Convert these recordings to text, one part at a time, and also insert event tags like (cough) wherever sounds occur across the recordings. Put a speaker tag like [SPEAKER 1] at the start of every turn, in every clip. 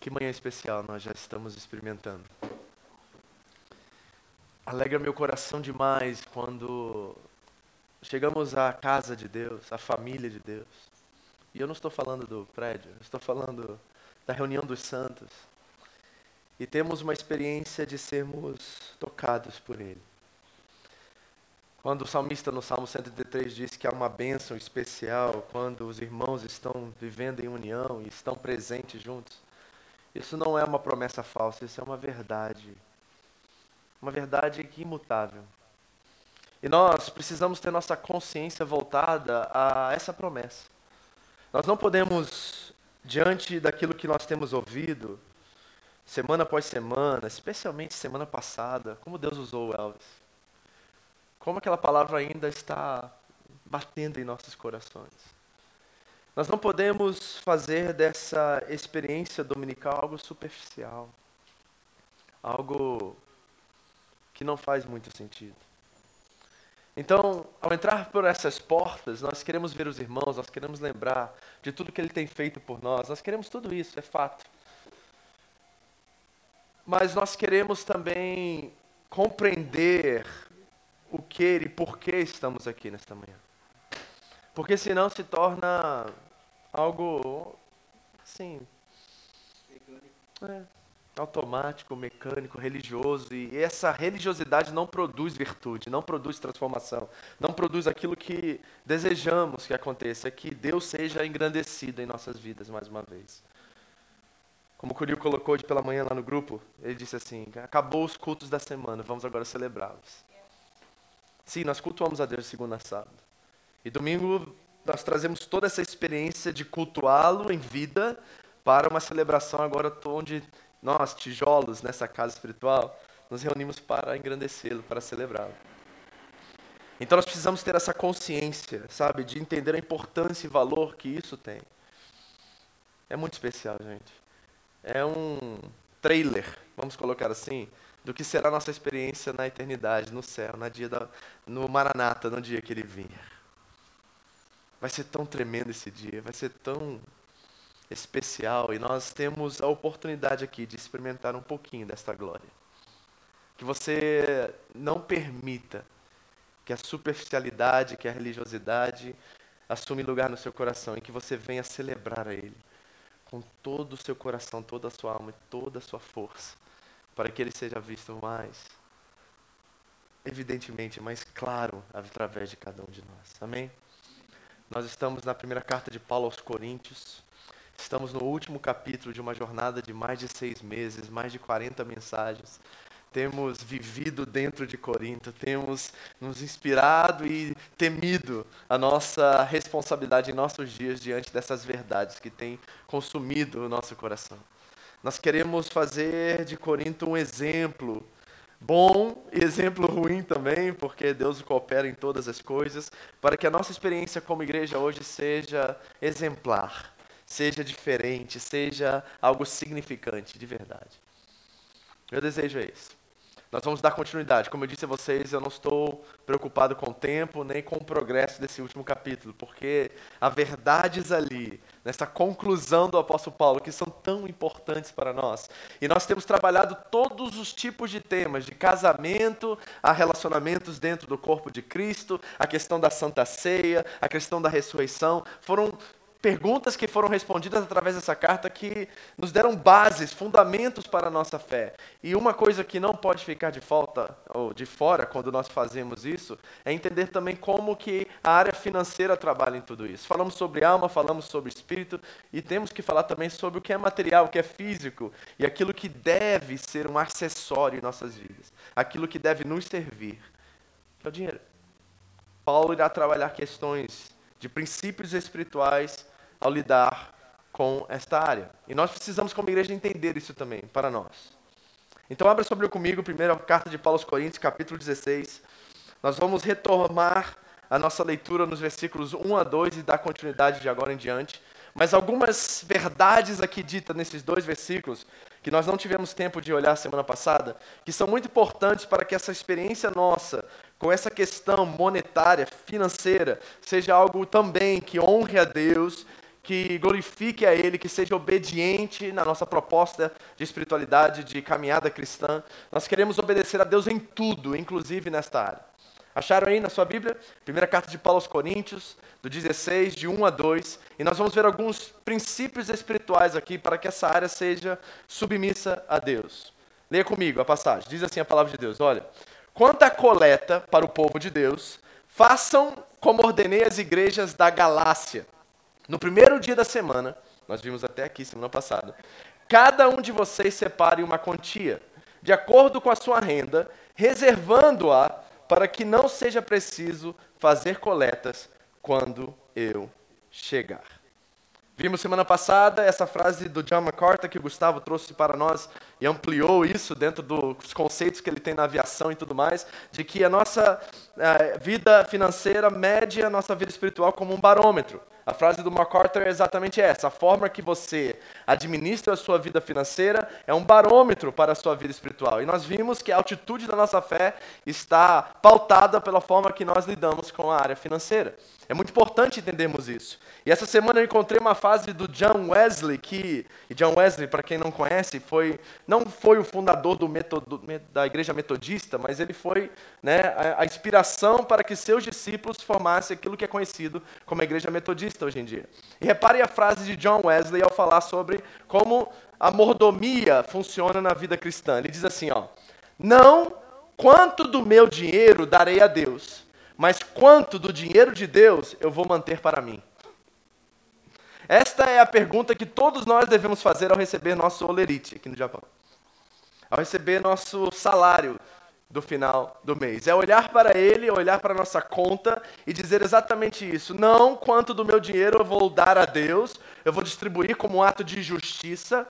[SPEAKER 1] Que manhã especial nós já estamos experimentando. Alegra meu coração demais quando chegamos à casa de Deus, à família de Deus. E eu não estou falando do prédio, estou falando da reunião dos santos. E temos uma experiência de sermos tocados por Ele. Quando o salmista no Salmo 103 diz que há uma bênção especial quando os irmãos estão vivendo em união e estão presentes juntos, isso não é uma promessa falsa, isso é uma verdade. Uma verdade imutável. E nós precisamos ter nossa consciência voltada a essa promessa. Nós não podemos, diante daquilo que nós temos ouvido, semana após semana, especialmente semana passada, como Deus usou Elvis. Como aquela palavra ainda está batendo em nossos corações. Nós não podemos fazer dessa experiência dominical algo superficial, algo que não faz muito sentido. Então, ao entrar por essas portas, nós queremos ver os irmãos, nós queremos lembrar de tudo que ele tem feito por nós, nós queremos tudo isso, é fato. Mas nós queremos também compreender o que e por que estamos aqui nesta manhã. Porque senão se torna algo assim. É, automático, mecânico, religioso. E essa religiosidade não produz virtude, não produz transformação, não produz aquilo que desejamos que aconteça, é que Deus seja engrandecido em nossas vidas mais uma vez. Como o Curio colocou de pela manhã lá no grupo, ele disse assim: acabou os cultos da semana, vamos agora celebrá-los. Sim, nós cultuamos a Deus de segunda a sábado. E domingo nós trazemos toda essa experiência de cultuá-lo em vida para uma celebração agora onde nós, tijolos nessa casa espiritual, nos reunimos para engrandecê-lo, para celebrá-lo. Então nós precisamos ter essa consciência, sabe, de entender a importância e valor que isso tem. É muito especial, gente. É um trailer, vamos colocar assim, do que será a nossa experiência na eternidade, no céu, no dia da, no Maranata, no dia que ele vier. Vai ser tão tremendo esse dia, vai ser tão especial e nós temos a oportunidade aqui de experimentar um pouquinho desta glória. Que você não permita que a superficialidade, que a religiosidade assume lugar no seu coração e que você venha celebrar a Ele com todo o seu coração, toda a sua alma e toda a sua força, para que Ele seja visto mais evidentemente, mais claro através de cada um de nós. Amém? Nós estamos na primeira carta de Paulo aos Coríntios. Estamos no último capítulo de uma jornada de mais de seis meses, mais de 40 mensagens. Temos vivido dentro de Corinto, temos nos inspirado e temido a nossa responsabilidade em nossos dias diante dessas verdades que têm consumido o nosso coração. Nós queremos fazer de Corinto um exemplo bom e exemplo ruim também, porque Deus coopera em todas as coisas, para que a nossa experiência como igreja hoje seja exemplar, seja diferente, seja algo significante de verdade. Meu desejo é esse. Nós vamos dar continuidade. Como eu disse a vocês, eu não estou preocupado com o tempo nem com o progresso desse último capítulo, porque há verdades ali, nessa conclusão do apóstolo Paulo, que são tão importantes para nós. E nós temos trabalhado todos os tipos de temas, de casamento, a relacionamentos dentro do corpo de Cristo, a questão da Santa Ceia, a questão da ressurreição. Foram perguntas que foram respondidas através dessa carta que nos deram bases, fundamentos para a nossa fé. E uma coisa que não pode ficar de falta ou de fora quando nós fazemos isso é entender também como que a área financeira trabalha em tudo isso. Falamos sobre alma, falamos sobre espírito e temos que falar também sobre o que é material, o que é físico e aquilo que deve ser um acessório em nossas vidas, aquilo que deve nos servir, que é o dinheiro. Paulo irá trabalhar questões de princípios espirituais ao lidar com esta área. E nós precisamos, como igreja, entender isso também para nós. Então, abra sobre comigo, primeira carta de Paulo aos Coríntios, capítulo 16. Nós vamos retomar a nossa leitura nos versículos 1 a 2 e dar continuidade de agora em diante. Mas algumas verdades aqui ditas nesses dois versículos, que nós não tivemos tempo de olhar semana passada, que são muito importantes para que essa experiência nossa com essa questão monetária, financeira, seja algo também que honre a Deus que glorifique a Ele, que seja obediente na nossa proposta de espiritualidade, de caminhada cristã. Nós queremos obedecer a Deus em tudo, inclusive nesta área. Acharam aí na sua Bíblia? Primeira carta de Paulo aos Coríntios, do 16, de 1 a 2. E nós vamos ver alguns princípios espirituais aqui para que essa área seja submissa a Deus. Leia comigo a passagem. Diz assim a palavra de Deus: Olha, quanto à coleta para o povo de Deus, façam como ordenei as igrejas da Galácia. No primeiro dia da semana, nós vimos até aqui semana passada, cada um de vocês separe uma quantia, de acordo com a sua renda, reservando-a para que não seja preciso fazer coletas quando eu chegar. Vimos semana passada essa frase do John MacArthur que o Gustavo trouxe para nós e ampliou isso dentro dos conceitos que ele tem na aviação e tudo mais, de que a nossa eh, vida financeira mede a nossa vida espiritual como um barômetro. A frase do MacArthur é exatamente essa: a forma que você administra a sua vida financeira é um barômetro para a sua vida espiritual. E nós vimos que a altitude da nossa fé está pautada pela forma que nós lidamos com a área financeira. É muito importante entendermos isso. E essa semana eu encontrei uma frase do John Wesley, que John Wesley, para quem não conhece, foi não foi o fundador do metodo, da igreja metodista, mas ele foi né, a, a inspiração para que seus discípulos formassem aquilo que é conhecido como a igreja metodista hoje em dia. E repare a frase de John Wesley ao falar sobre como a mordomia funciona na vida cristã. Ele diz assim, ó: "Não quanto do meu dinheiro darei a Deus, mas quanto do dinheiro de Deus eu vou manter para mim? Esta é a pergunta que todos nós devemos fazer ao receber nosso olerite aqui no Japão. Ao receber nosso salário do final do mês. É olhar para ele, olhar para a nossa conta e dizer exatamente isso. Não quanto do meu dinheiro eu vou dar a Deus, eu vou distribuir como um ato de justiça,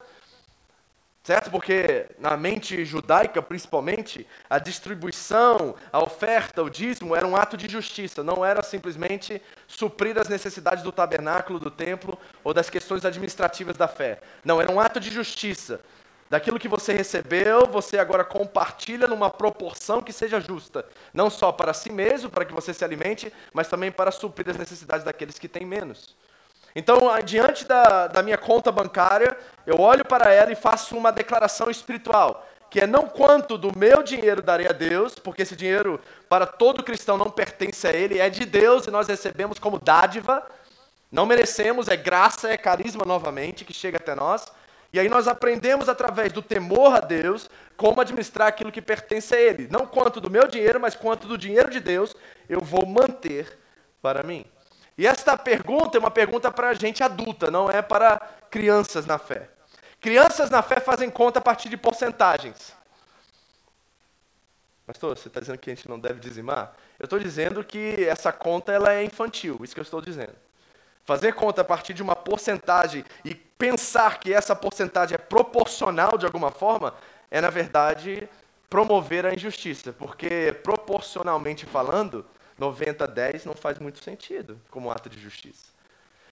[SPEAKER 1] Certo? Porque na mente judaica, principalmente, a distribuição, a oferta, o dízimo era um ato de justiça, não era simplesmente suprir as necessidades do tabernáculo, do templo ou das questões administrativas da fé. Não, era um ato de justiça. Daquilo que você recebeu, você agora compartilha numa proporção que seja justa, não só para si mesmo, para que você se alimente, mas também para suprir as necessidades daqueles que têm menos. Então, diante da, da minha conta bancária, eu olho para ela e faço uma declaração espiritual, que é não quanto do meu dinheiro darei a Deus, porque esse dinheiro para todo cristão não pertence a ele, é de Deus e nós recebemos como dádiva, não merecemos, é graça, é carisma novamente que chega até nós. E aí nós aprendemos através do temor a Deus como administrar aquilo que pertence a Ele. Não quanto do meu dinheiro, mas quanto do dinheiro de Deus eu vou manter para mim. E esta pergunta é uma pergunta para gente adulta, não é para crianças na fé. Crianças na fé fazem conta a partir de porcentagens. Pastor, você está dizendo que a gente não deve dizimar? Eu estou dizendo que essa conta ela é infantil, isso que eu estou dizendo. Fazer conta a partir de uma porcentagem e pensar que essa porcentagem é proporcional de alguma forma, é, na verdade, promover a injustiça. Porque, proporcionalmente falando, 90 a 10 não faz muito sentido como ato de justiça.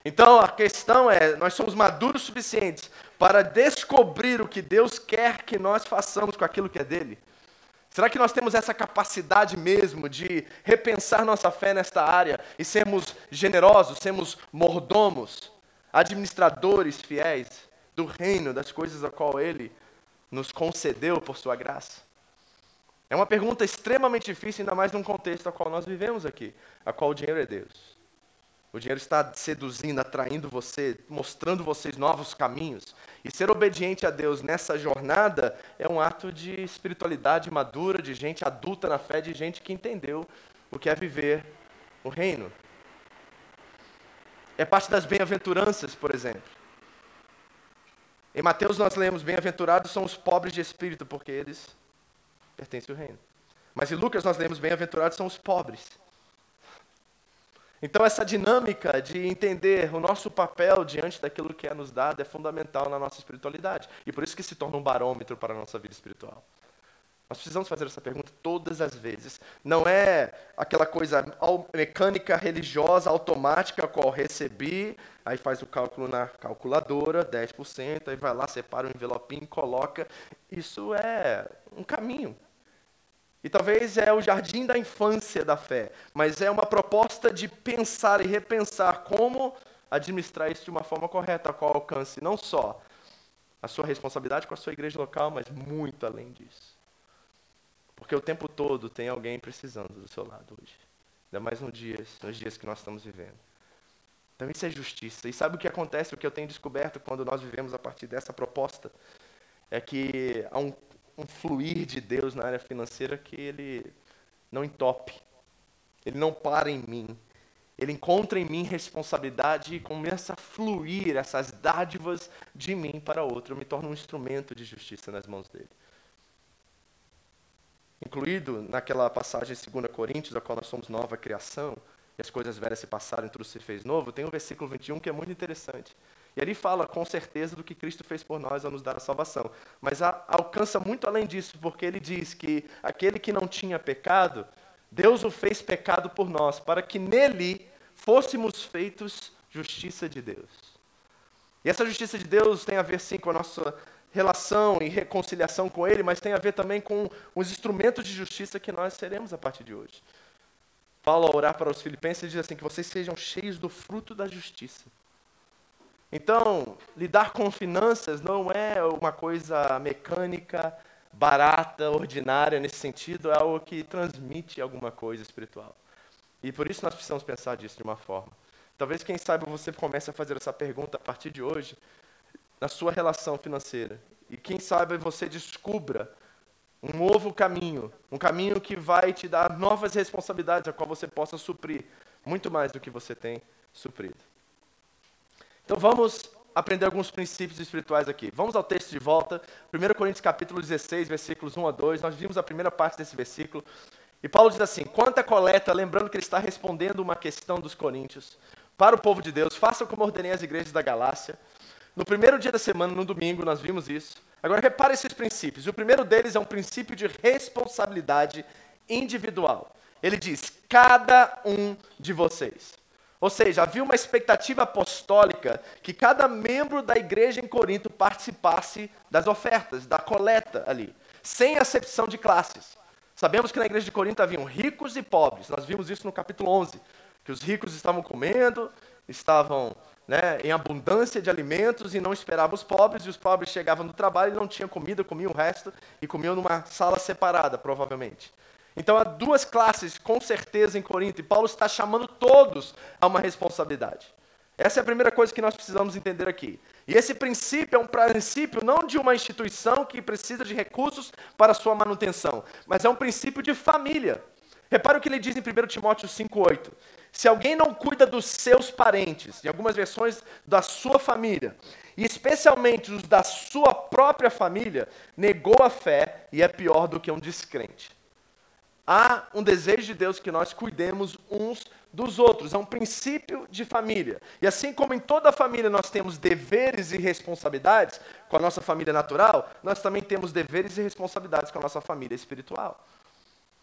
[SPEAKER 1] Então a questão é: nós somos maduros suficientes para descobrir o que Deus quer que nós façamos com aquilo que é dele? Será que nós temos essa capacidade mesmo de repensar nossa fé nesta área e sermos generosos, sermos mordomos, administradores fiéis do reino, das coisas a qual Ele nos concedeu por Sua graça? É uma pergunta extremamente difícil, ainda mais num contexto a qual nós vivemos aqui, a qual o dinheiro é Deus. O dinheiro está seduzindo, atraindo você, mostrando vocês novos caminhos. E ser obediente a Deus nessa jornada é um ato de espiritualidade madura, de gente adulta na fé, de gente que entendeu o que é viver o reino. É parte das bem-aventuranças, por exemplo. Em Mateus nós lemos: Bem-aventurados são os pobres de espírito, porque eles pertence ao reino. Mas em Lucas nós lemos bem-aventurados são os pobres. Então essa dinâmica de entender o nosso papel diante daquilo que é nos dado é fundamental na nossa espiritualidade. E por isso que se torna um barômetro para a nossa vida espiritual. Nós precisamos fazer essa pergunta todas as vezes. Não é aquela coisa mecânica religiosa automática qual recebi, aí faz o cálculo na calculadora, 10%, aí vai lá, separa o envelopinho, coloca. Isso é um caminho. E talvez é o jardim da infância da fé, mas é uma proposta de pensar e repensar como administrar isso de uma forma correta, a qual alcance não só a sua responsabilidade com a sua igreja local, mas muito além disso. Porque o tempo todo tem alguém precisando do seu lado hoje. Ainda mais nos dias, nos dias que nós estamos vivendo. Então isso é justiça. E sabe o que acontece, o que eu tenho descoberto quando nós vivemos a partir dessa proposta? É que há um, um fluir de Deus na área financeira que ele não entope. Ele não para em mim. Ele encontra em mim responsabilidade e começa a fluir essas dádivas de mim para outro. Eu me torno um instrumento de justiça nas mãos dele. Incluído naquela passagem em 2 Coríntios, da qual nós somos nova criação, e as coisas velhas se passaram e tudo se fez novo, tem o versículo 21 que é muito interessante. E ali fala com certeza do que Cristo fez por nós ao nos dar a salvação. Mas a, alcança muito além disso, porque ele diz que aquele que não tinha pecado, Deus o fez pecado por nós, para que nele fôssemos feitos justiça de Deus. E essa justiça de Deus tem a ver sim com a nossa relação e reconciliação com Ele, mas tem a ver também com os instrumentos de justiça que nós seremos a partir de hoje. Paulo, ao orar para os filipenses, diz assim: que vocês sejam cheios do fruto da justiça. Então, lidar com finanças não é uma coisa mecânica, barata, ordinária nesse sentido, é algo que transmite alguma coisa espiritual. E por isso nós precisamos pensar disso de uma forma. Talvez, quem sabe, você comece a fazer essa pergunta a partir de hoje, na sua relação financeira. E quem sabe você descubra um novo caminho, um caminho que vai te dar novas responsabilidades a qual você possa suprir muito mais do que você tem suprido. Então vamos aprender alguns princípios espirituais aqui. Vamos ao texto de volta, 1 Coríntios capítulo 16, versículos 1 a 2. Nós vimos a primeira parte desse versículo. E Paulo diz assim: Quanto à coleta, lembrando que ele está respondendo uma questão dos coríntios, para o povo de Deus, façam como ordenei as igrejas da Galácia. No primeiro dia da semana, no domingo, nós vimos isso. Agora repare esses princípios. O primeiro deles é um princípio de responsabilidade individual. Ele diz: cada um de vocês. Ou seja, havia uma expectativa apostólica que cada membro da igreja em Corinto participasse das ofertas, da coleta ali, sem acepção de classes. Sabemos que na igreja de Corinto haviam ricos e pobres. Nós vimos isso no capítulo 11, que os ricos estavam comendo, estavam né, em abundância de alimentos e não esperavam os pobres, e os pobres chegavam do trabalho e não tinham comida, comiam o resto e comiam numa sala separada, provavelmente. Então há duas classes, com certeza, em Corinto, e Paulo está chamando todos a uma responsabilidade. Essa é a primeira coisa que nós precisamos entender aqui. E esse princípio é um princípio não de uma instituição que precisa de recursos para sua manutenção, mas é um princípio de família. Repare o que ele diz em 1 Timóteo 5,8. Se alguém não cuida dos seus parentes, em algumas versões da sua família, e especialmente os da sua própria família, negou a fé e é pior do que um descrente. Há um desejo de Deus que nós cuidemos uns dos outros, é um princípio de família. E assim como em toda família nós temos deveres e responsabilidades com a nossa família natural, nós também temos deveres e responsabilidades com a nossa família espiritual.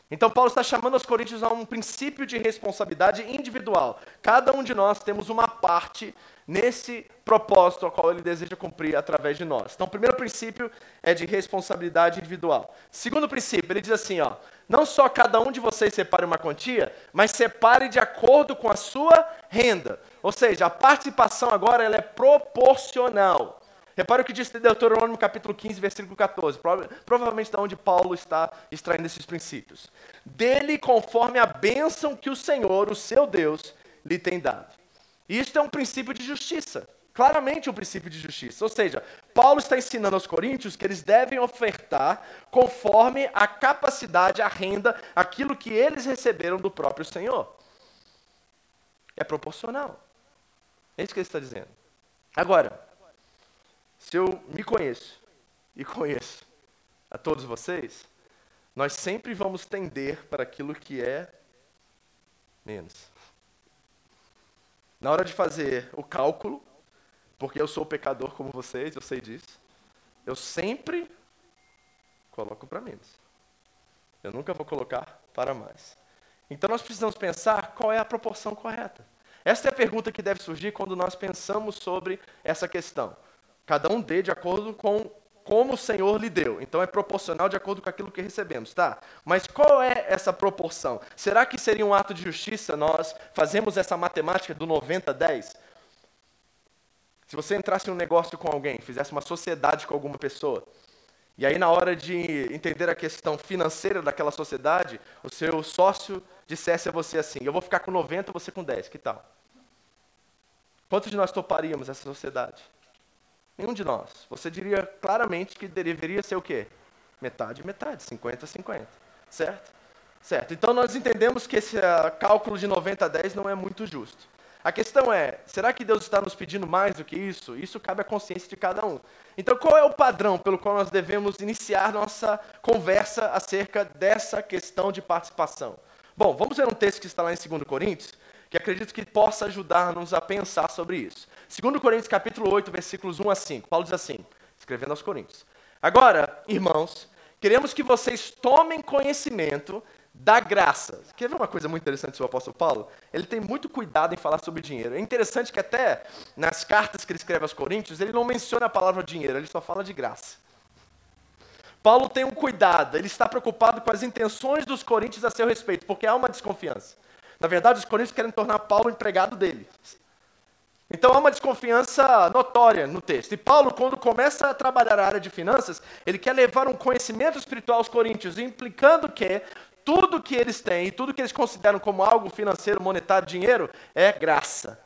[SPEAKER 1] Então, Paulo está chamando os coríntios a um princípio de responsabilidade individual. Cada um de nós temos uma parte nesse propósito ao qual ele deseja cumprir através de nós. Então, o primeiro princípio é de responsabilidade individual. Segundo princípio, ele diz assim: ó, não só cada um de vocês separe uma quantia, mas separe de acordo com a sua renda. Ou seja, a participação agora ela é proporcional. Repare o que diz Deuteronômio capítulo 15, versículo 14. Provavelmente da onde Paulo está extraindo esses princípios. Dele conforme a bênção que o Senhor, o seu Deus, lhe tem dado. Isto é um princípio de justiça. Claramente um princípio de justiça. Ou seja, Paulo está ensinando aos coríntios que eles devem ofertar conforme a capacidade, a renda, aquilo que eles receberam do próprio Senhor. É proporcional. É isso que ele está dizendo. Agora, se eu me conheço e conheço a todos vocês, nós sempre vamos tender para aquilo que é menos. Na hora de fazer o cálculo, porque eu sou pecador como vocês, eu sei disso, eu sempre coloco para menos. Eu nunca vou colocar para mais. Então nós precisamos pensar qual é a proporção correta. Esta é a pergunta que deve surgir quando nós pensamos sobre essa questão. Cada um dê de acordo com como o Senhor lhe deu. Então é proporcional de acordo com aquilo que recebemos, tá? Mas qual é essa proporção? Será que seria um ato de justiça nós fazemos essa matemática do 90 10? Se você entrasse em um negócio com alguém, fizesse uma sociedade com alguma pessoa, e aí na hora de entender a questão financeira daquela sociedade, o seu sócio dissesse a você assim: "Eu vou ficar com 90, você com 10, que tal?" Quantos de nós toparíamos essa sociedade? Nenhum de nós. Você diria claramente que deveria ser o quê? Metade, metade, 50, 50. Certo? Certo. Então nós entendemos que esse uh, cálculo de 90 a 10 não é muito justo. A questão é, será que Deus está nos pedindo mais do que isso? Isso cabe à consciência de cada um. Então, qual é o padrão pelo qual nós devemos iniciar nossa conversa acerca dessa questão de participação? Bom, vamos ver um texto que está lá em 2 Coríntios, que acredito que possa ajudar-nos a pensar sobre isso. 2 Coríntios capítulo 8, versículos 1 a 5. Paulo diz assim, escrevendo aos Coríntios. Agora, irmãos, queremos que vocês tomem conhecimento da graça. Quer ver uma coisa muito interessante sobre o apóstolo Paulo? Ele tem muito cuidado em falar sobre dinheiro. É interessante que até nas cartas que ele escreve aos Coríntios, ele não menciona a palavra dinheiro, ele só fala de graça. Paulo tem um cuidado, ele está preocupado com as intenções dos coríntios a seu respeito, porque há uma desconfiança. Na verdade, os coríntios querem tornar Paulo empregado dele. Então há uma desconfiança notória no texto. E Paulo, quando começa a trabalhar a área de finanças, ele quer levar um conhecimento espiritual aos coríntios, implicando que tudo que eles têm e tudo que eles consideram como algo financeiro, monetário, dinheiro, é graça.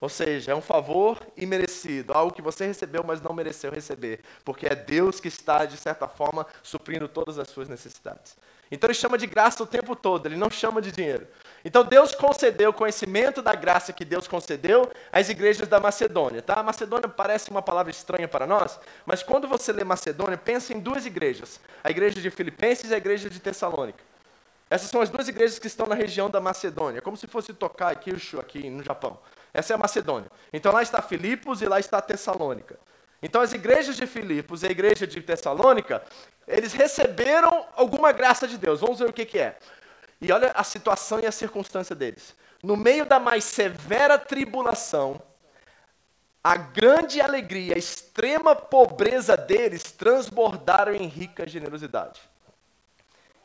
[SPEAKER 1] Ou seja, é um favor imerecido, algo que você recebeu, mas não mereceu receber, porque é Deus que está, de certa forma, suprindo todas as suas necessidades. Então ele chama de graça o tempo todo, ele não chama de dinheiro. Então Deus concedeu o conhecimento da graça que Deus concedeu às igrejas da Macedônia. Tá? Macedônia parece uma palavra estranha para nós, mas quando você lê Macedônia, pensa em duas igrejas: a igreja de Filipenses e a igreja de Tessalônica. Essas são as duas igrejas que estão na região da Macedônia, como se fosse tocar Kyushu aqui no Japão. Essa é a Macedônia. Então lá está Filipos e lá está Tessalônica. Então as igrejas de Filipos e a igreja de Tessalônica, eles receberam alguma graça de Deus. Vamos ver o que, que é. E olha a situação e a circunstância deles. No meio da mais severa tribulação, a grande alegria, a extrema pobreza deles transbordaram em rica generosidade.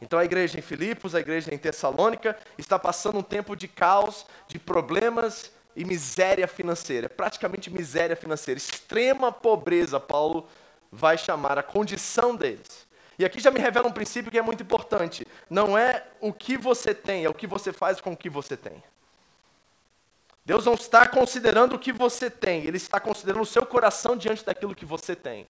[SPEAKER 1] Então a igreja em Filipos, a igreja em Tessalônica, está passando um tempo de caos, de problemas e miséria financeira, praticamente miséria financeira, extrema pobreza, Paulo vai chamar a condição deles. E aqui já me revela um princípio que é muito importante. Não é o que você tem, é o que você faz com o que você tem. Deus não está considerando o que você tem, Ele está considerando o seu coração diante daquilo que você tem.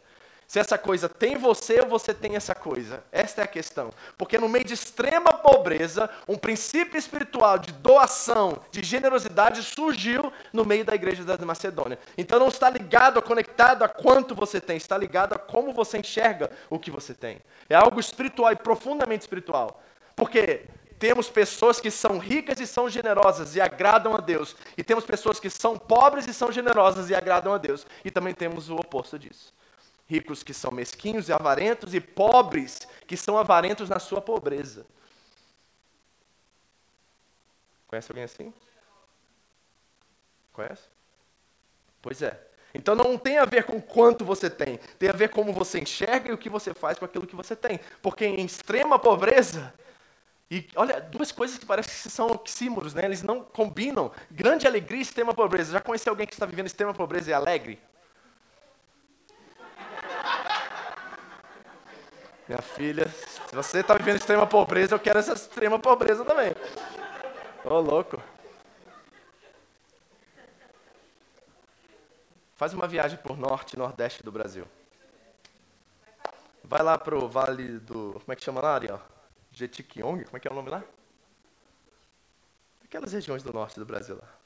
[SPEAKER 1] Se essa coisa tem você ou você tem essa coisa. Esta é a questão. Porque no meio de extrema pobreza, um princípio espiritual de doação, de generosidade surgiu no meio da igreja da Macedônia. Então não está ligado, conectado a quanto você tem, está ligado a como você enxerga o que você tem. É algo espiritual e profundamente espiritual. Porque temos pessoas que são ricas e são generosas e agradam a Deus. E temos pessoas que são pobres e são generosas e agradam a Deus. E também temos o oposto disso ricos que são mesquinhos e avarentos, e pobres que são avarentos na sua pobreza. Conhece alguém assim? Conhece? Pois é. Então não tem a ver com quanto você tem, tem a ver como você enxerga e o que você faz com aquilo que você tem. Porque em extrema pobreza, e olha, duas coisas que parecem que são oxímoros, né? Eles não combinam. Grande alegria e extrema pobreza. Já conheceu alguém que está vivendo extrema pobreza e é alegre? Minha filha, se você está vivendo extrema pobreza, eu quero essa extrema pobreza também. Ô, oh, louco. Faz uma viagem por norte e nordeste do Brasil. Vai lá pro vale do. Como é que chama lá, Ariel? Jetiquiong? Como é que é o nome lá? Aquelas regiões do norte do Brasil lá.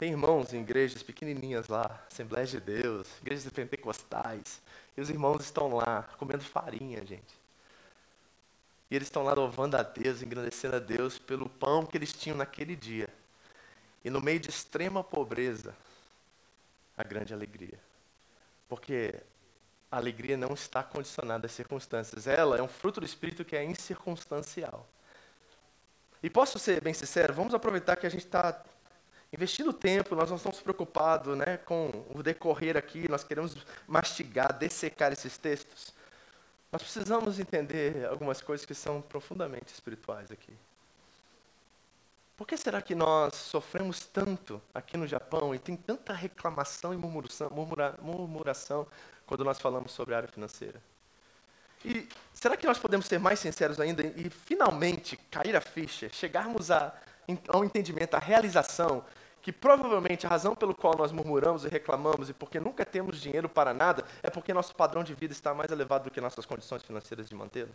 [SPEAKER 1] Tem irmãos em igrejas pequenininhas lá, Assembleias de Deus, igrejas pentecostais. E os irmãos estão lá, comendo farinha, gente. E eles estão lá louvando a Deus, engrandecendo a Deus pelo pão que eles tinham naquele dia. E no meio de extrema pobreza, a grande alegria. Porque a alegria não está condicionada às circunstâncias. Ela é um fruto do Espírito que é incircunstancial. E posso ser bem sincero, vamos aproveitar que a gente está investindo tempo, nós não estamos preocupados né, com o decorrer aqui, nós queremos mastigar, dessecar esses textos. Nós precisamos entender algumas coisas que são profundamente espirituais aqui. Por que será que nós sofremos tanto aqui no Japão e tem tanta reclamação e murmuração, murmura, murmuração quando nós falamos sobre a área financeira? E será que nós podemos ser mais sinceros ainda e finalmente cair a ficha, chegarmos a, ao entendimento, à realização que provavelmente a razão pelo qual nós murmuramos e reclamamos e porque nunca temos dinheiro para nada é porque nosso padrão de vida está mais elevado do que nossas condições financeiras de mantê-lo?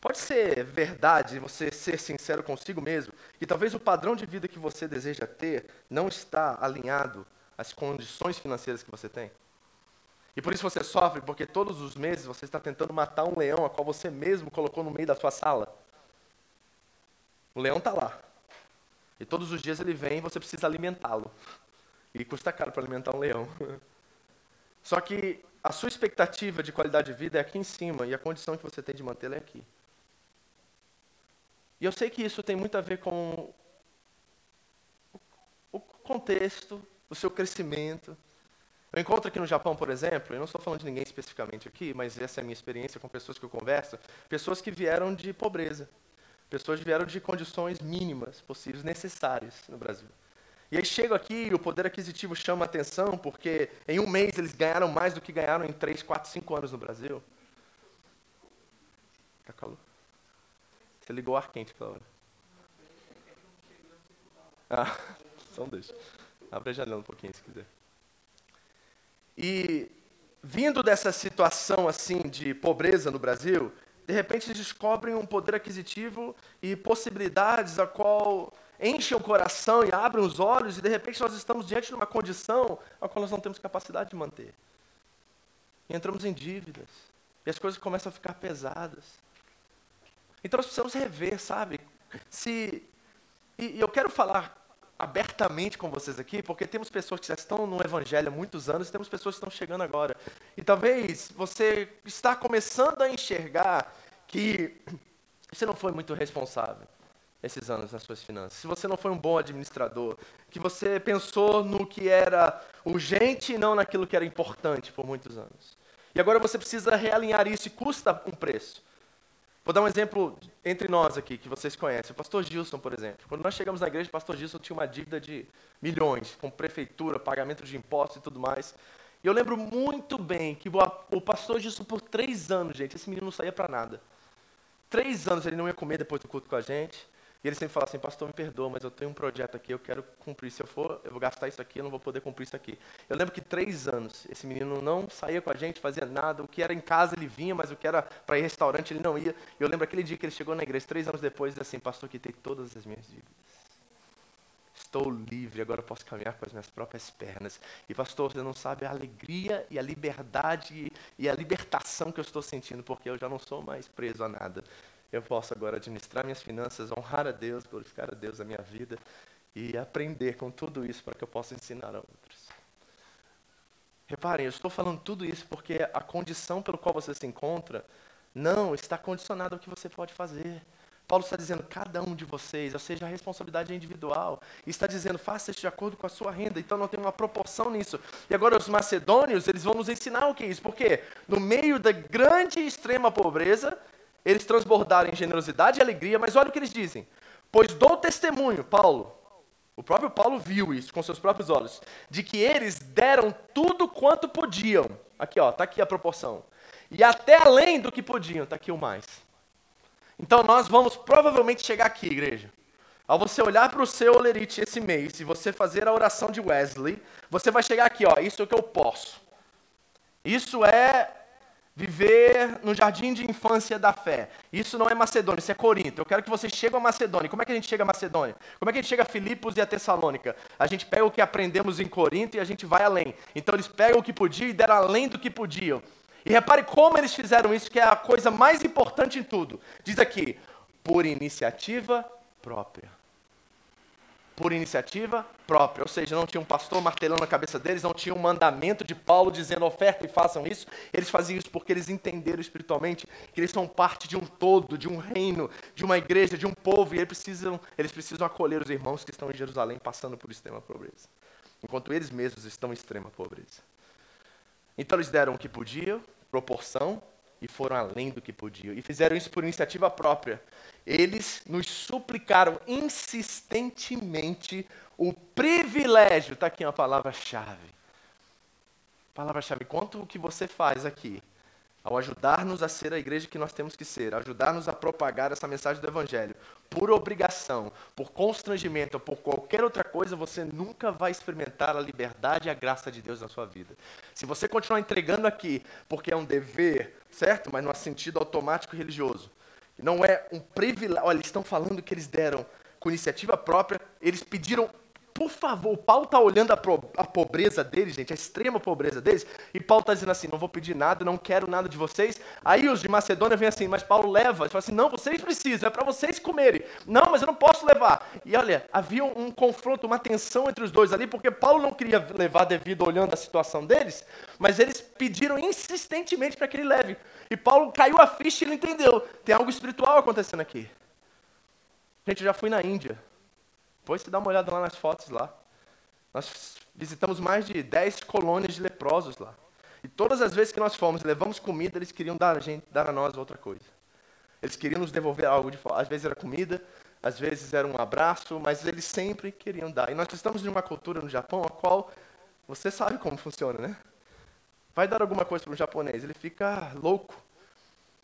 [SPEAKER 1] Pode ser verdade você ser sincero consigo mesmo, que talvez o padrão de vida que você deseja ter não está alinhado às condições financeiras que você tem. E por isso você sofre, porque todos os meses você está tentando matar um leão a qual você mesmo colocou no meio da sua sala. O leão está lá. E todos os dias ele vem e você precisa alimentá-lo. E custa caro para alimentar um leão. (laughs) Só que a sua expectativa de qualidade de vida é aqui em cima e a condição que você tem de mantê-la é aqui. E eu sei que isso tem muito a ver com o contexto, o seu crescimento. Eu encontro aqui no Japão, por exemplo, eu não estou falando de ninguém especificamente aqui, mas essa é a minha experiência com pessoas que eu converso, pessoas que vieram de pobreza, pessoas vieram de condições mínimas possíveis, necessárias no Brasil. E aí chego aqui e o poder aquisitivo chama a atenção, porque em um mês eles ganharam mais do que ganharam em 3, 4, 5 anos no Brasil. Tá calor? Você ligou o ar quente aquela hora. Ah, (laughs) só deixa. Abre a janela um pouquinho se quiser. E vindo dessa situação assim de pobreza no Brasil, de repente eles descobrem um poder aquisitivo e possibilidades a qual enchem o coração e abrem os olhos e de repente nós estamos diante de uma condição a qual nós não temos capacidade de manter. E entramos em dívidas. E as coisas começam a ficar pesadas. Então nós precisamos rever, sabe? Se e, eu quero falar abertamente com vocês aqui, porque temos pessoas que já estão no evangelho há muitos anos e temos pessoas que estão chegando agora. E talvez você está começando a enxergar que você não foi muito responsável esses anos nas suas finanças. Se você não foi um bom administrador, que você pensou no que era urgente e não naquilo que era importante por muitos anos. E agora você precisa realinhar isso e custa um preço. Vou dar um exemplo entre nós aqui, que vocês conhecem. O pastor Gilson, por exemplo. Quando nós chegamos na igreja, o pastor Gilson tinha uma dívida de milhões, com prefeitura, pagamento de impostos e tudo mais. E eu lembro muito bem que o pastor Gilson, por três anos, gente, esse menino não saía para nada. Três anos ele não ia comer depois do culto com a gente. E ele sempre fala assim, pastor, me perdoa, mas eu tenho um projeto aqui, eu quero cumprir. Se eu for, eu vou gastar isso aqui, eu não vou poder cumprir isso aqui. Eu lembro que três anos, esse menino não saía com a gente, fazia nada. O que era em casa ele vinha, mas o que era para ir restaurante ele não ia. Eu lembro aquele dia que ele chegou na igreja, três anos depois, e assim, pastor, quitei todas as minhas dívidas. Estou livre, agora posso caminhar com as minhas próprias pernas. E pastor, você não sabe a alegria e a liberdade e a libertação que eu estou sentindo, porque eu já não sou mais preso a nada eu posso agora administrar minhas finanças, honrar a Deus, glorificar a Deus na minha vida e aprender com tudo isso para que eu possa ensinar a outros. Reparem, eu estou falando tudo isso porque a condição pelo qual você se encontra não está condicionada ao que você pode fazer. Paulo está dizendo, cada um de vocês, ou seja, a responsabilidade é individual. Está dizendo, faça isso de acordo com a sua renda. Então não tem uma proporção nisso. E agora os macedônios, eles vão nos ensinar o que é isso. Porque no meio da grande e extrema pobreza, eles transbordaram em generosidade e alegria, mas olha o que eles dizem. Pois dou testemunho, Paulo, o próprio Paulo viu isso com seus próprios olhos, de que eles deram tudo quanto podiam. Aqui, ó, tá aqui a proporção. E até além do que podiam, tá aqui o mais. Então nós vamos provavelmente chegar aqui, igreja. Ao você olhar para o seu olerite esse mês, e você fazer a oração de Wesley, você vai chegar aqui, ó, isso é o que eu posso. Isso é viver no jardim de infância da fé. Isso não é Macedônia, isso é Corinto. Eu quero que vocês cheguem a Macedônia. Como é que a gente chega a Macedônia? Como é que a gente chega a Filipos e a Tessalônica? A gente pega o que aprendemos em Corinto e a gente vai além. Então eles pegam o que podiam e deram além do que podiam. E repare como eles fizeram isso, que é a coisa mais importante em tudo. Diz aqui, por iniciativa própria por iniciativa própria, ou seja, não tinha um pastor martelando a cabeça deles, não tinha um mandamento de Paulo dizendo oferta e façam isso. Eles faziam isso porque eles entenderam espiritualmente que eles são parte de um todo, de um reino, de uma igreja, de um povo, e eles precisam, eles precisam acolher os irmãos que estão em Jerusalém passando por extrema pobreza, enquanto eles mesmos estão em extrema pobreza. Então eles deram o que podiam, proporção, e foram além do que podiam. E fizeram isso por iniciativa própria. Eles nos suplicaram insistentemente o privilégio, está aqui uma palavra-chave. Palavra-chave, quanto o que você faz aqui ao ajudar-nos a ser a igreja que nós temos que ser, ajudar-nos a propagar essa mensagem do Evangelho, por obrigação, por constrangimento ou por qualquer outra coisa, você nunca vai experimentar a liberdade e a graça de Deus na sua vida. Se você continuar entregando aqui, porque é um dever, certo? Mas no sentido automático religioso. Não é um privilégio. Olha, eles estão falando que eles deram com iniciativa própria, eles pediram por favor, Paulo está olhando a, pro, a, pobreza deles, gente, a extrema pobreza deles, e Paulo está dizendo assim: não vou pedir nada, não quero nada de vocês. Aí os de Macedônia vêm assim, mas Paulo leva, ele fala assim: não, vocês precisam, é para vocês comerem. Não, mas eu não posso levar. E olha, havia um, um confronto, uma tensão entre os dois ali, porque Paulo não queria levar devido olhando a situação deles, mas eles pediram insistentemente para que ele leve. E Paulo caiu a ficha e ele entendeu: tem algo espiritual acontecendo aqui. Gente, eu já fui na Índia. Depois você dá uma olhada lá nas fotos lá. Nós visitamos mais de 10 colônias de leprosos lá. E todas as vezes que nós fomos levamos comida, eles queriam dar a, gente, dar a nós outra coisa. Eles queriam nos devolver algo de. Às vezes era comida, às vezes era um abraço, mas eles sempre queriam dar. E nós estamos em uma cultura no Japão a qual você sabe como funciona, né? Vai dar alguma coisa para um japonês, ele fica louco.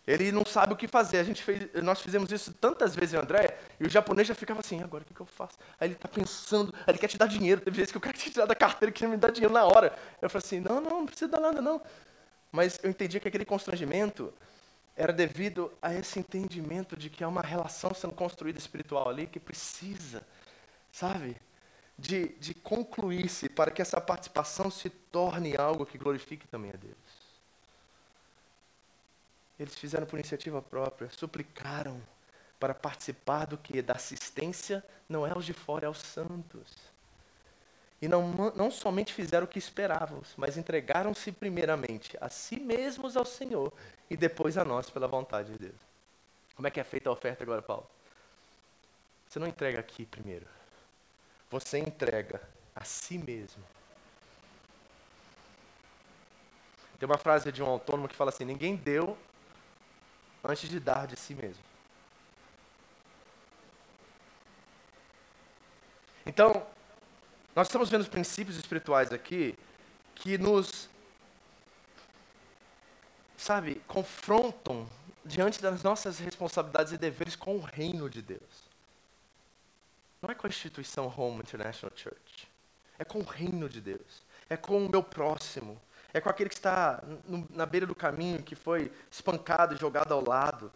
[SPEAKER 1] Ele não sabe o que fazer. A gente fez, nós fizemos isso tantas vezes em André, e o japonês já ficava assim, agora o que, que eu faço? Aí ele está pensando, aí ele quer te dar dinheiro. Teve vezes que o cara te tirar da carteira queria me dar dinheiro na hora. Eu falei assim, não, não, não precisa dar nada, não. Mas eu entendi que aquele constrangimento era devido a esse entendimento de que há uma relação sendo construída espiritual ali que precisa, sabe, de, de concluir-se para que essa participação se torne algo que glorifique também a Deus. Eles fizeram por iniciativa própria, suplicaram para participar do que? Da assistência, não é aos de fora, é aos santos. E não, não somente fizeram o que esperávamos, mas entregaram-se primeiramente a si mesmos ao Senhor e depois a nós pela vontade de Deus. Como é que é feita a oferta agora, Paulo? Você não entrega aqui primeiro. Você entrega a si mesmo. Tem uma frase de um autônomo que fala assim: ninguém deu antes de dar de si mesmo. Então, nós estamos vendo os princípios espirituais aqui que nos, sabe, confrontam diante das nossas responsabilidades e deveres com o reino de Deus. Não é com a instituição Home International Church. É com o reino de Deus. É com o meu próximo é com aquele que está na beira do caminho, que foi espancado e jogado ao lado.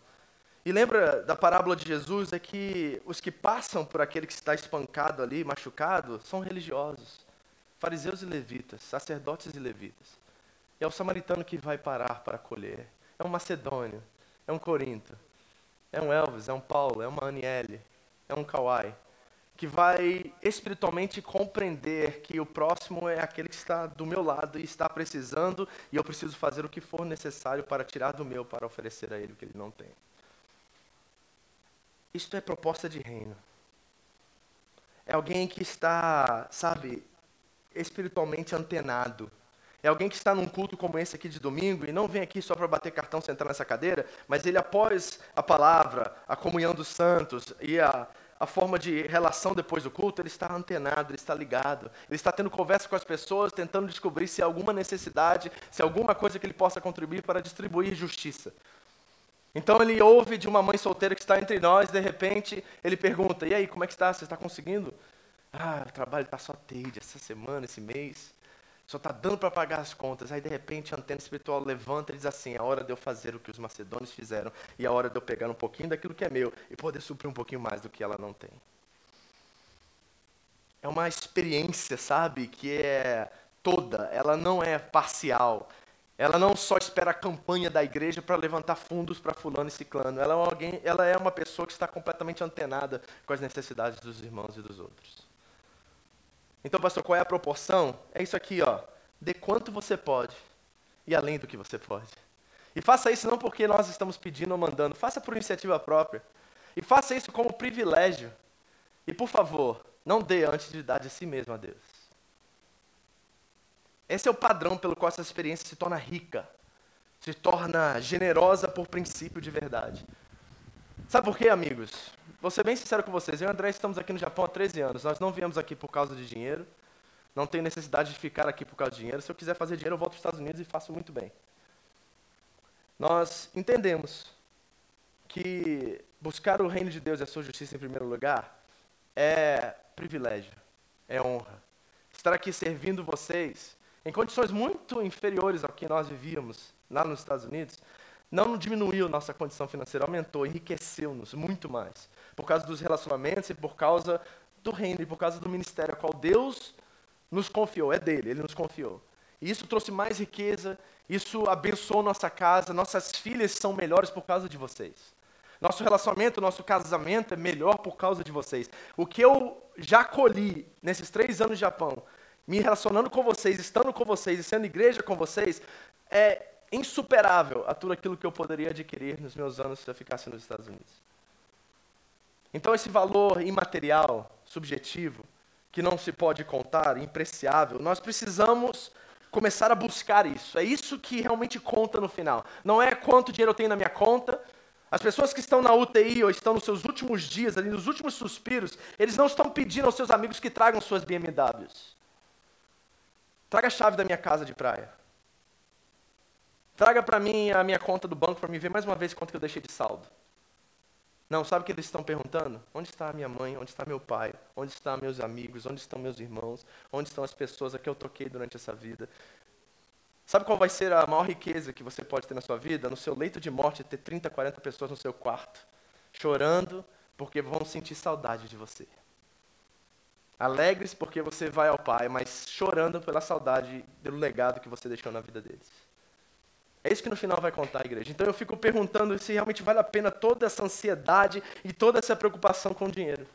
[SPEAKER 1] E lembra da parábola de Jesus? É que os que passam por aquele que está espancado ali, machucado, são religiosos. Fariseus e levitas, sacerdotes e levitas. E é o samaritano que vai parar para acolher. É um macedônio, é um corinto, é um Elvis, é um Paulo, é uma Aniele, é um Kawai que vai espiritualmente compreender que o próximo é aquele que está do meu lado e está precisando, e eu preciso fazer o que for necessário para tirar do meu para oferecer a ele o que ele não tem. Isto é proposta de reino. É alguém que está, sabe, espiritualmente antenado. É alguém que está num culto como esse aqui de domingo e não vem aqui só para bater cartão sentar nessa cadeira, mas ele após a palavra, a comunhão dos santos e a, a forma de relação depois do culto, ele está antenado, ele está ligado. Ele está tendo conversa com as pessoas, tentando descobrir se há alguma necessidade, se há alguma coisa que ele possa contribuir para distribuir justiça. Então ele ouve de uma mãe solteira que está entre nós, de repente ele pergunta: E aí, como é que está? Você está conseguindo? Ah, o trabalho está só teide essa semana, esse mês só está dando para pagar as contas. Aí, de repente, a antena espiritual levanta e diz assim: é a hora de eu fazer o que os macedônios fizeram, e é a hora de eu pegar um pouquinho daquilo que é meu e poder suprir um pouquinho mais do que ela não tem. É uma experiência, sabe, que é toda, ela não é parcial. Ela não só espera a campanha da igreja para levantar fundos para fulano e ciclano. Ela é, alguém, ela é uma pessoa que está completamente antenada com as necessidades dos irmãos e dos outros. Então, pastor, qual é a proporção? É isso aqui, ó. Dê quanto você pode e além do que você pode. E faça isso não porque nós estamos pedindo ou mandando, faça por iniciativa própria. E faça isso como privilégio. E por favor, não dê antes de dar de si mesmo a Deus. Esse é o padrão pelo qual essa experiência se torna rica, se torna generosa por princípio de verdade. Sabe por quê, amigos? Vou ser bem sincero com vocês. Eu e o André estamos aqui no Japão há 13 anos. Nós não viemos aqui por causa de dinheiro. Não tenho necessidade de ficar aqui por causa de dinheiro. Se eu quiser fazer dinheiro, eu volto para os Estados Unidos e faço muito bem. Nós entendemos que buscar o reino de Deus e a sua justiça em primeiro lugar é privilégio, é honra. Estar aqui servindo vocês em condições muito inferiores ao que nós vivíamos lá nos Estados Unidos, não diminuiu nossa condição financeira, aumentou, enriqueceu-nos muito mais. Por causa dos relacionamentos e por causa do reino e por causa do ministério ao qual Deus nos confiou. É dele, ele nos confiou. E isso trouxe mais riqueza, isso abençoou nossa casa, nossas filhas são melhores por causa de vocês. Nosso relacionamento, nosso casamento é melhor por causa de vocês. O que eu já colhi nesses três anos de Japão me relacionando com vocês, estando com vocês e sendo igreja com vocês, é insuperável a tudo aquilo que eu poderia adquirir nos meus anos se eu ficasse nos Estados Unidos. Então, esse valor imaterial, subjetivo, que não se pode contar, impreciável, nós precisamos começar a buscar isso. É isso que realmente conta no final. Não é quanto dinheiro eu tenho na minha conta. As pessoas que estão na UTI ou estão nos seus últimos dias, ali nos últimos suspiros, eles não estão pedindo aos seus amigos que tragam suas BMWs. Traga a chave da minha casa de praia. Traga para mim a minha conta do banco para me ver mais uma vez quanto que eu deixei de saldo. Não, sabe o que eles estão perguntando? Onde está a minha mãe? Onde está meu pai? Onde estão meus amigos? Onde estão meus irmãos? Onde estão as pessoas a que eu toquei durante essa vida? Sabe qual vai ser a maior riqueza que você pode ter na sua vida? No seu leito de morte, ter 30, 40 pessoas no seu quarto, chorando porque vão sentir saudade de você. Alegres porque você vai ao Pai, mas chorando pela saudade do legado que você deixou na vida deles. É isso que no final vai contar a igreja. Então eu fico perguntando se realmente vale a pena toda essa ansiedade e toda essa preocupação com o dinheiro.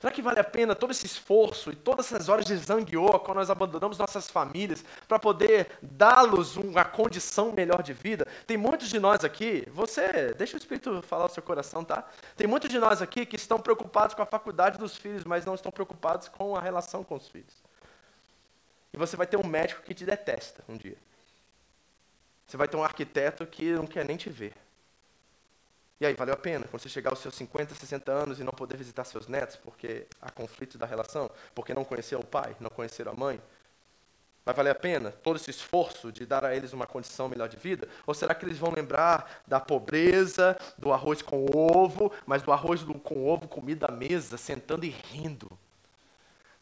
[SPEAKER 1] Será que vale a pena todo esse esforço e todas essas horas de zangueô quando nós abandonamos nossas famílias para poder dá-los uma condição melhor de vida? Tem muitos de nós aqui, você, deixa o Espírito falar o seu coração, tá? Tem muitos de nós aqui que estão preocupados com a faculdade dos filhos, mas não estão preocupados com a relação com os filhos. E você vai ter um médico que te detesta um dia. Você vai ter um arquiteto que não quer nem te ver. E aí, valeu a pena? Quando você chegar aos seus 50, 60 anos e não poder visitar seus netos porque há conflitos da relação, porque não conheceram o pai, não conheceram a mãe? Vai valer a pena todo esse esforço de dar a eles uma condição melhor de vida? Ou será que eles vão lembrar da pobreza, do arroz com ovo, mas do arroz com ovo, comida à mesa, sentando e rindo?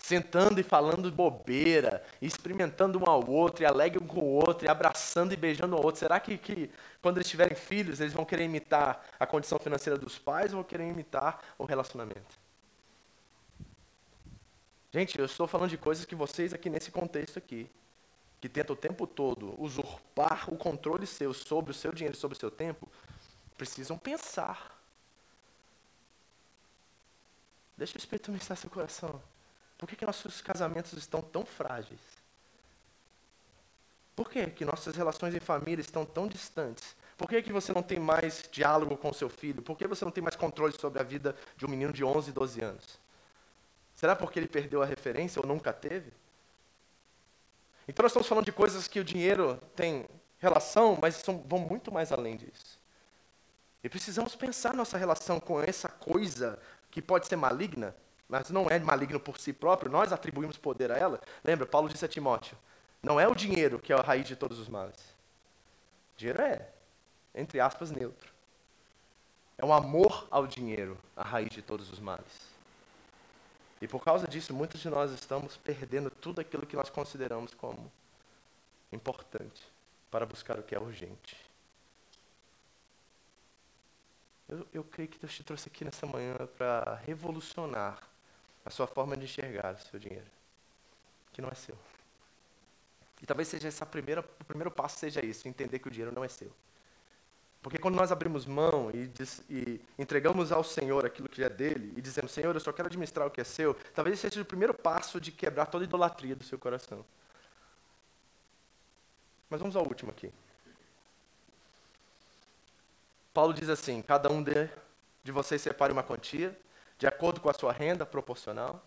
[SPEAKER 1] Sentando e falando bobeira, experimentando um ao outro, e alegre um com o outro, e abraçando e beijando o outro. Será que, que quando eles tiverem filhos, eles vão querer imitar a condição financeira dos pais ou vão querer imitar o relacionamento? Gente, eu estou falando de coisas que vocês aqui nesse contexto aqui, que tentam o tempo todo usurpar o controle seu sobre o seu dinheiro, sobre o seu tempo, precisam pensar. Deixa o Espírito ministrar seu coração. Por que, que nossos casamentos estão tão frágeis? Por que, que nossas relações em família estão tão distantes? Por que, que você não tem mais diálogo com seu filho? Por que você não tem mais controle sobre a vida de um menino de 11, 12 anos? Será porque ele perdeu a referência ou nunca teve? Então nós estamos falando de coisas que o dinheiro tem relação, mas são, vão muito mais além disso. E precisamos pensar nossa relação com essa coisa que pode ser maligna, mas não é maligno por si próprio, nós atribuímos poder a ela. Lembra, Paulo disse a Timóteo: não é o dinheiro que é a raiz de todos os males. O dinheiro é, entre aspas, neutro. É o amor ao dinheiro a raiz de todos os males. E por causa disso, muitos de nós estamos perdendo tudo aquilo que nós consideramos como importante para buscar o que é urgente. Eu, eu creio que Deus te trouxe aqui nessa manhã para revolucionar a sua forma de enxergar o seu dinheiro, que não é seu. E talvez seja essa primeira, o primeiro passo seja isso, entender que o dinheiro não é seu. Porque quando nós abrimos mão e, diz, e, entregamos ao Senhor aquilo que é dele, e dizemos, Senhor, eu só quero administrar o que é seu, talvez esse seja o primeiro passo de quebrar toda a idolatria do seu coração. Mas vamos ao último aqui. Paulo diz assim: cada um de, de vocês separe uma quantia de acordo com a sua renda proporcional.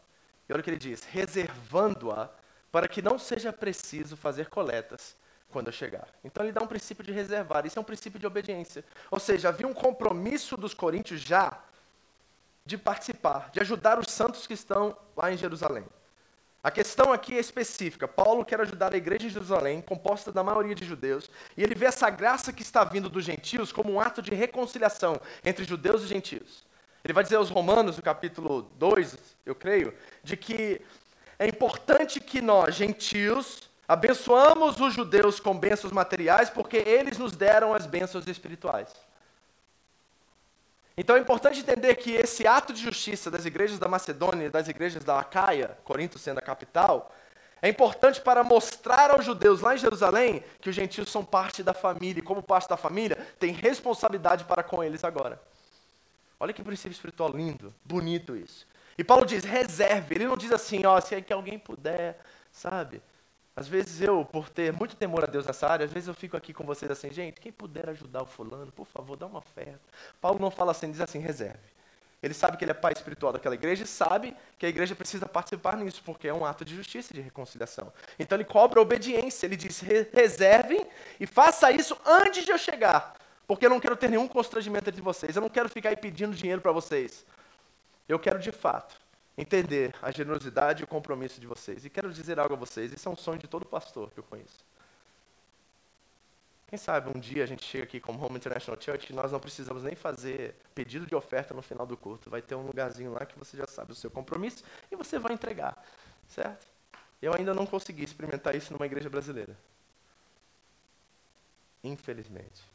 [SPEAKER 1] E olha o que ele diz: reservando-a para que não seja preciso fazer coletas quando eu chegar. Então ele dá um princípio de reservar. Isso é um princípio de obediência. Ou seja, havia um compromisso dos coríntios já de participar, de ajudar os santos que estão lá em Jerusalém. A questão aqui é específica. Paulo quer ajudar a igreja de Jerusalém, composta da maioria de judeus, e ele vê essa graça que está vindo dos gentios como um ato de reconciliação entre judeus e gentios. Ele vai dizer aos Romanos, no capítulo 2, eu creio, de que é importante que nós, gentios, abençoamos os judeus com bênçãos materiais, porque eles nos deram as bênçãos espirituais. Então é importante entender que esse ato de justiça das igrejas da Macedônia e das igrejas da Acaia, Corinto sendo a capital, é importante para mostrar aos judeus lá em Jerusalém que os gentios são parte da família, e como parte da família, tem responsabilidade para com eles agora. Olha que princípio espiritual lindo, bonito isso. E Paulo diz: reserve. Ele não diz assim, ó, se é que alguém puder, sabe? Às vezes eu, por ter muito temor a Deus nessa área, às vezes eu fico aqui com vocês assim, gente, quem puder ajudar o fulano, por favor, dá uma oferta. Paulo não fala assim, diz assim, reserve. Ele sabe que ele é pai espiritual daquela igreja e sabe que a igreja precisa participar nisso, porque é um ato de justiça e de reconciliação. Então ele cobra obediência, ele diz: reservem e faça isso antes de eu chegar, porque eu não quero ter nenhum constrangimento entre vocês, eu não quero ficar aí pedindo dinheiro para vocês. Eu quero de fato entender a generosidade e o compromisso de vocês. E quero dizer algo a vocês: isso é um sonho de todo pastor que eu conheço. Quem sabe um dia a gente chega aqui como Home International Church e nós não precisamos nem fazer pedido de oferta no final do culto. Vai ter um lugarzinho lá que você já sabe o seu compromisso e você vai entregar, certo? Eu ainda não consegui experimentar isso numa igreja brasileira. Infelizmente.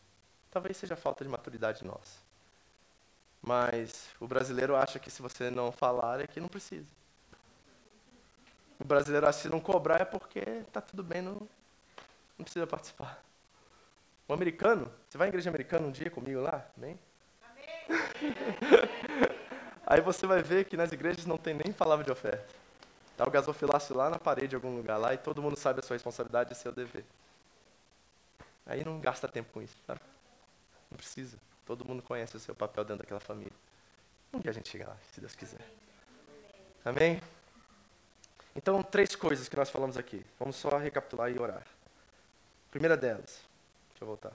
[SPEAKER 1] Talvez seja falta de maturidade nossa. Mas o brasileiro acha que se você não falar é que não precisa. O brasileiro acha que se não cobrar é porque está tudo bem, não, não precisa participar. O americano, você vai à igreja americana um dia comigo lá? Amém? (laughs) Aí você vai ver que nas igrejas não tem nem palavra de oferta. Está o gasofilácio lá na parede, em algum lugar lá, e todo mundo sabe a sua responsabilidade e seu dever. Aí não gasta tempo com isso, sabe? Não precisa. Todo mundo conhece o seu papel dentro daquela família. Um dia a gente chega lá, se Deus quiser. Amém? Então, três coisas que nós falamos aqui. Vamos só recapitular e orar. Primeira delas, deixa eu voltar.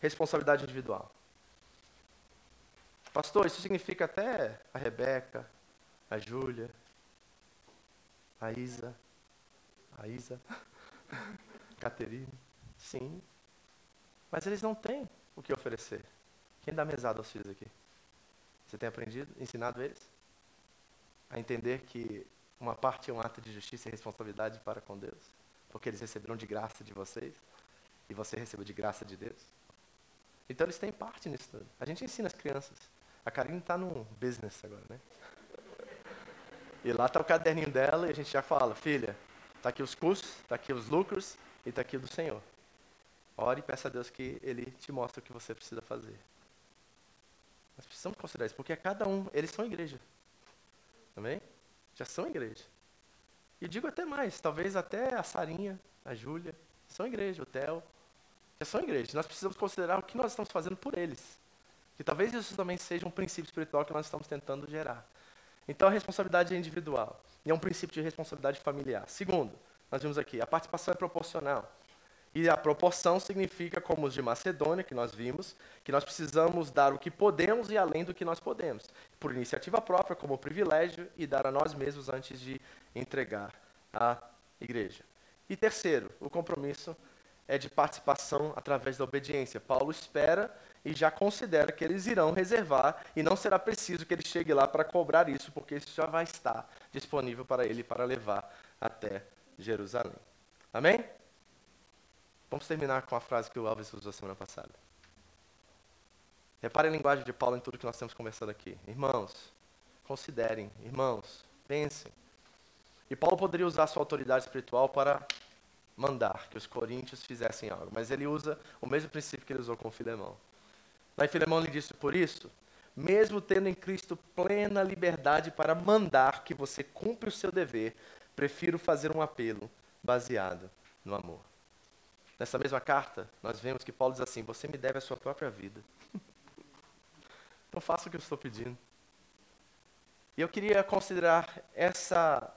[SPEAKER 1] Responsabilidade individual. Pastor, isso significa até a Rebeca, a Júlia, a Isa, a Isa, (laughs) Caterine. Sim. Mas eles não têm o que oferecer. Quem dá mesada aos filhos aqui? Você tem aprendido, ensinado eles? A entender que uma parte é um ato de justiça e responsabilidade para com Deus? Porque eles receberam de graça de vocês e você recebeu de graça de Deus? Então eles têm parte nisso tudo. A gente ensina as crianças. A Karine está no business agora, né? E lá está o caderninho dela e a gente já fala, filha, está aqui os custos, está aqui os lucros e está aqui o do Senhor. Ore e peça a Deus que Ele te mostre o que você precisa fazer. Nós precisamos considerar isso, porque cada um, eles são igreja. Também? Já são igreja. E digo até mais, talvez até a Sarinha, a Júlia, são igreja, o Theo, já são igreja. Nós precisamos considerar o que nós estamos fazendo por eles. Que talvez isso também seja um princípio espiritual que nós estamos tentando gerar. Então a responsabilidade é individual. E é um princípio de responsabilidade familiar. Segundo, nós vimos aqui, a participação é proporcional. E a proporção significa, como os de Macedônia, que nós vimos, que nós precisamos dar o que podemos e além do que nós podemos, por iniciativa própria, como privilégio, e dar a nós mesmos antes de entregar à igreja. E terceiro, o compromisso é de participação através da obediência. Paulo espera e já considera que eles irão reservar e não será preciso que ele chegue lá para cobrar isso, porque isso já vai estar disponível para ele para levar até Jerusalém. Amém? Vamos terminar com a frase que o Alves usou semana passada. Repare a linguagem de Paulo em tudo que nós temos conversado aqui. Irmãos, considerem, irmãos, pensem. E Paulo poderia usar sua autoridade espiritual para mandar que os coríntios fizessem algo, mas ele usa o mesmo princípio que ele usou com Filemão. Em Filemão ele disse: Por isso, mesmo tendo em Cristo plena liberdade para mandar que você cumpra o seu dever, prefiro fazer um apelo baseado no amor. Nessa mesma carta, nós vemos que Paulo diz assim: Você me deve a sua própria vida. (laughs) então faça o que eu estou pedindo. E eu queria considerar essa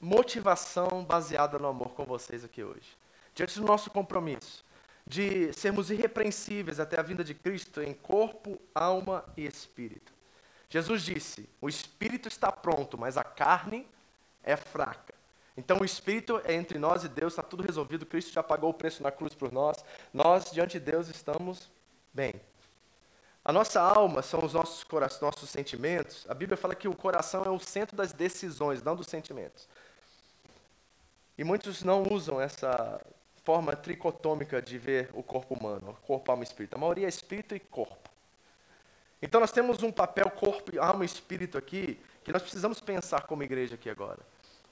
[SPEAKER 1] motivação baseada no amor com vocês aqui hoje. diante do nosso compromisso de sermos irrepreensíveis até a vinda de Cristo em corpo, alma e espírito. Jesus disse: o espírito está pronto, mas a carne é fraca. Então o espírito é entre nós e Deus, está tudo resolvido. Cristo já pagou o preço na cruz por nós. Nós, diante de Deus, estamos bem. A nossa alma são os nossos, nossos sentimentos. A Bíblia fala que o coração é o centro das decisões, não dos sentimentos. E muitos não usam essa forma tricotômica de ver o corpo humano, corpo, alma e espírito. A maioria é espírito e corpo. Então nós temos um papel corpo, alma e espírito aqui que nós precisamos pensar como igreja aqui agora.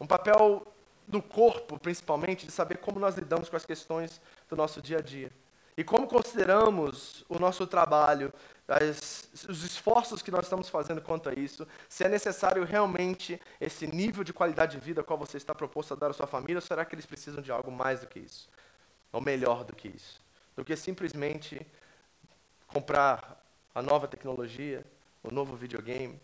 [SPEAKER 1] Um papel do corpo, principalmente, de saber como nós lidamos com as questões do nosso dia a dia. E como consideramos o nosso trabalho, as, os esforços que nós estamos fazendo quanto a isso, se é necessário realmente esse nível de qualidade de vida qual você está proposto a dar à sua família, ou será que eles precisam de algo mais do que isso? Ou melhor do que isso? Do que simplesmente comprar a nova tecnologia, o novo videogame,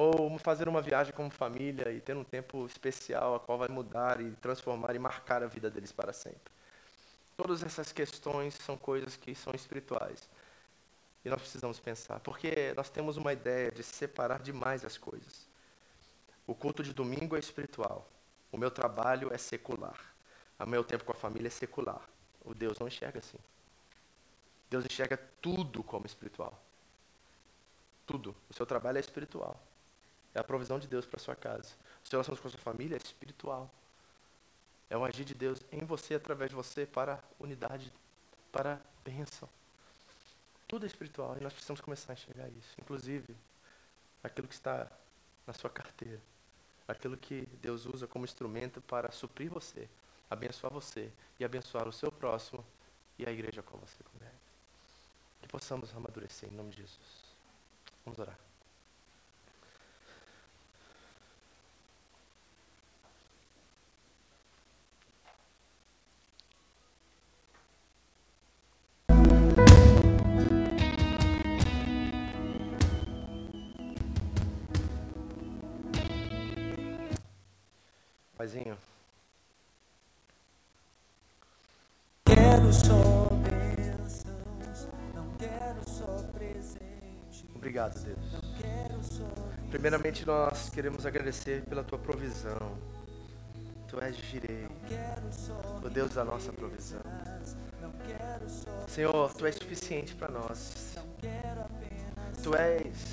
[SPEAKER 1] ou fazer uma viagem como família e ter um tempo especial a qual vai mudar e transformar e marcar a vida deles para sempre. Todas essas questões são coisas que são espirituais. E nós precisamos pensar, porque nós temos uma ideia de separar demais as coisas. O culto de domingo é espiritual. O meu trabalho é secular. O meu tempo com a família é secular. O Deus não enxerga assim. Deus enxerga tudo como espiritual. Tudo. O seu trabalho é espiritual. É a provisão de Deus para sua casa. O seu relacionamento com a sua família é espiritual. É um agir de Deus em você, através de você, para unidade, para bênção. Tudo é espiritual e nós precisamos começar a enxergar isso. Inclusive, aquilo que está na sua carteira. Aquilo que Deus usa como instrumento para suprir você, abençoar você e abençoar o seu próximo e a igreja com você congrega. Que possamos amadurecer em nome de Jesus. Vamos orar. Paizinho. Quero só bênçãos, não quero só presente. Obrigado, Deus. Primeiramente, nós queremos agradecer pela tua provisão. Tu és girei, o Deus da nossa provisão. Senhor, tu és suficiente para nós. Tu és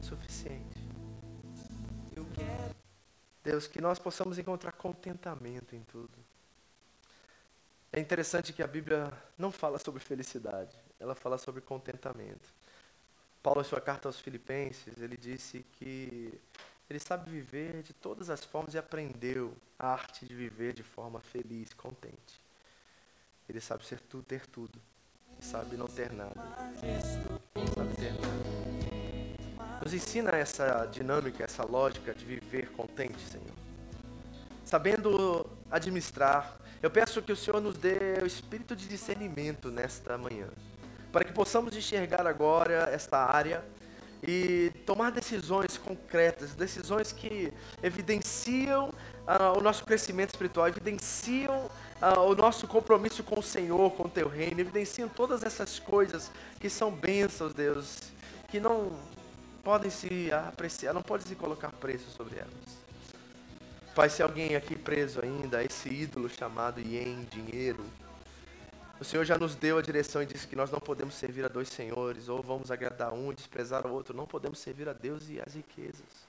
[SPEAKER 1] suficiente. Deus, que nós possamos encontrar contentamento em tudo. É interessante que a Bíblia não fala sobre felicidade, ela fala sobre contentamento. Paulo, em sua carta aos Filipenses, ele disse que ele sabe viver de todas as formas e aprendeu a arte de viver de forma feliz, contente. Ele sabe ser tudo, ter tudo, e sabe não ter nada. Sabe ter nada. Nos ensina essa dinâmica, essa lógica de viver contente, Senhor. Sabendo administrar. Eu peço que o Senhor nos dê o espírito de discernimento nesta manhã. Para que possamos enxergar agora esta área e tomar decisões concretas, decisões que evidenciam uh, o nosso crescimento espiritual, evidenciam uh, o nosso compromisso com o Senhor, com o Teu reino, evidenciam todas essas coisas que são bênçãos, Deus, que não podem se apreciar, não pode se colocar preço sobre elas. Pai, se alguém aqui preso ainda esse ídolo chamado ien, dinheiro, o Senhor já nos deu a direção e disse que nós não podemos servir a dois senhores, ou vamos agradar um e desprezar o outro. Não podemos servir a Deus e as riquezas.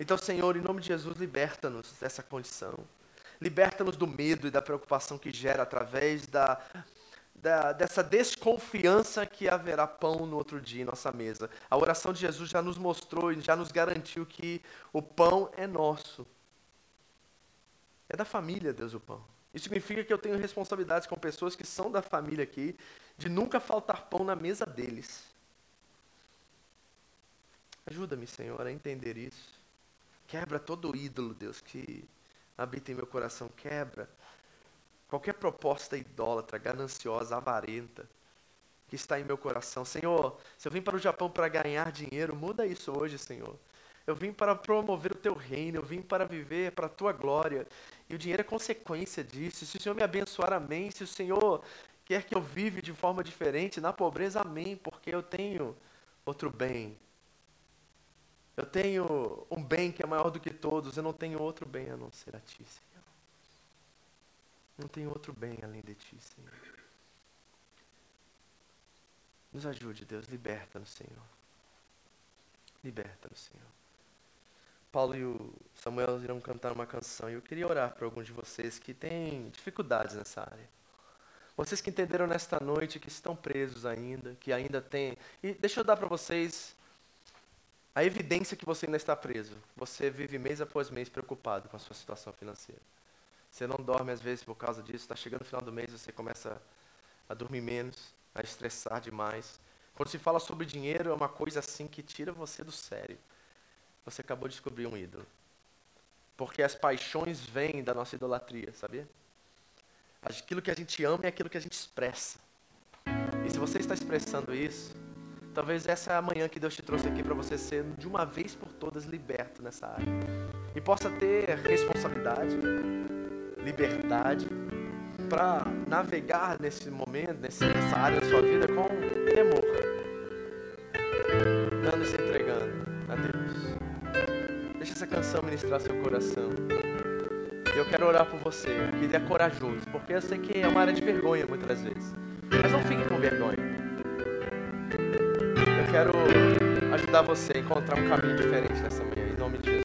[SPEAKER 1] Então, Senhor, em nome de Jesus, liberta-nos dessa condição. Liberta-nos do medo e da preocupação que gera através da da, dessa desconfiança que haverá pão no outro dia em nossa mesa. A oração de Jesus já nos mostrou e já nos garantiu que o pão é nosso. É da família, Deus, o pão. Isso significa que eu tenho responsabilidades com pessoas que são da família aqui, de nunca faltar pão na mesa deles. Ajuda-me, Senhor, a entender isso. Quebra todo ídolo, Deus, que habita em meu coração. Quebra qualquer proposta idólatra, gananciosa, avarenta, que está em meu coração. Senhor, se eu vim para o Japão para ganhar dinheiro, muda isso hoje, Senhor. Eu vim para promover o teu reino, eu vim para viver para a tua glória. E o dinheiro é consequência disso. Se o Senhor me abençoar, amém. Se o Senhor quer que eu vive de forma diferente na pobreza, amém, porque eu tenho outro bem. Eu tenho um bem que é maior do que todos, eu não tenho outro bem a não ser a ti, Senhor. Não tenho outro bem além de ti, Senhor. Nos ajude, Deus, liberta-nos, Senhor. Liberta-nos, Senhor. Paulo e o Samuel irão cantar uma canção e eu queria orar para alguns de vocês que têm dificuldades nessa área. Vocês que entenderam nesta noite que estão presos ainda, que ainda têm. E deixa eu dar para vocês a evidência que você ainda está preso. Você vive mês após mês preocupado com a sua situação financeira. Você não dorme às vezes por causa disso. Está chegando o final do mês, você começa a dormir menos, a estressar demais. Quando se fala sobre dinheiro, é uma coisa assim que tira você do sério. Você acabou de descobrir um ídolo. Porque as paixões vêm da nossa idolatria, sabia? Aquilo que a gente ama é aquilo que a gente expressa. E se você está expressando isso, talvez essa é a manhã que Deus te trouxe aqui para você ser de uma vez por todas liberto nessa área. E possa ter responsabilidade, liberdade para navegar nesse momento, nessa área da sua vida com temor. Dando e se entregando a Deus. Deixa essa canção ministrar seu coração. Eu quero orar por você, que é corajoso, porque eu sei que é uma área de vergonha muitas vezes. Mas não fique com vergonha. Eu quero ajudar você a encontrar um caminho diferente nessa manhã, em nome de Jesus.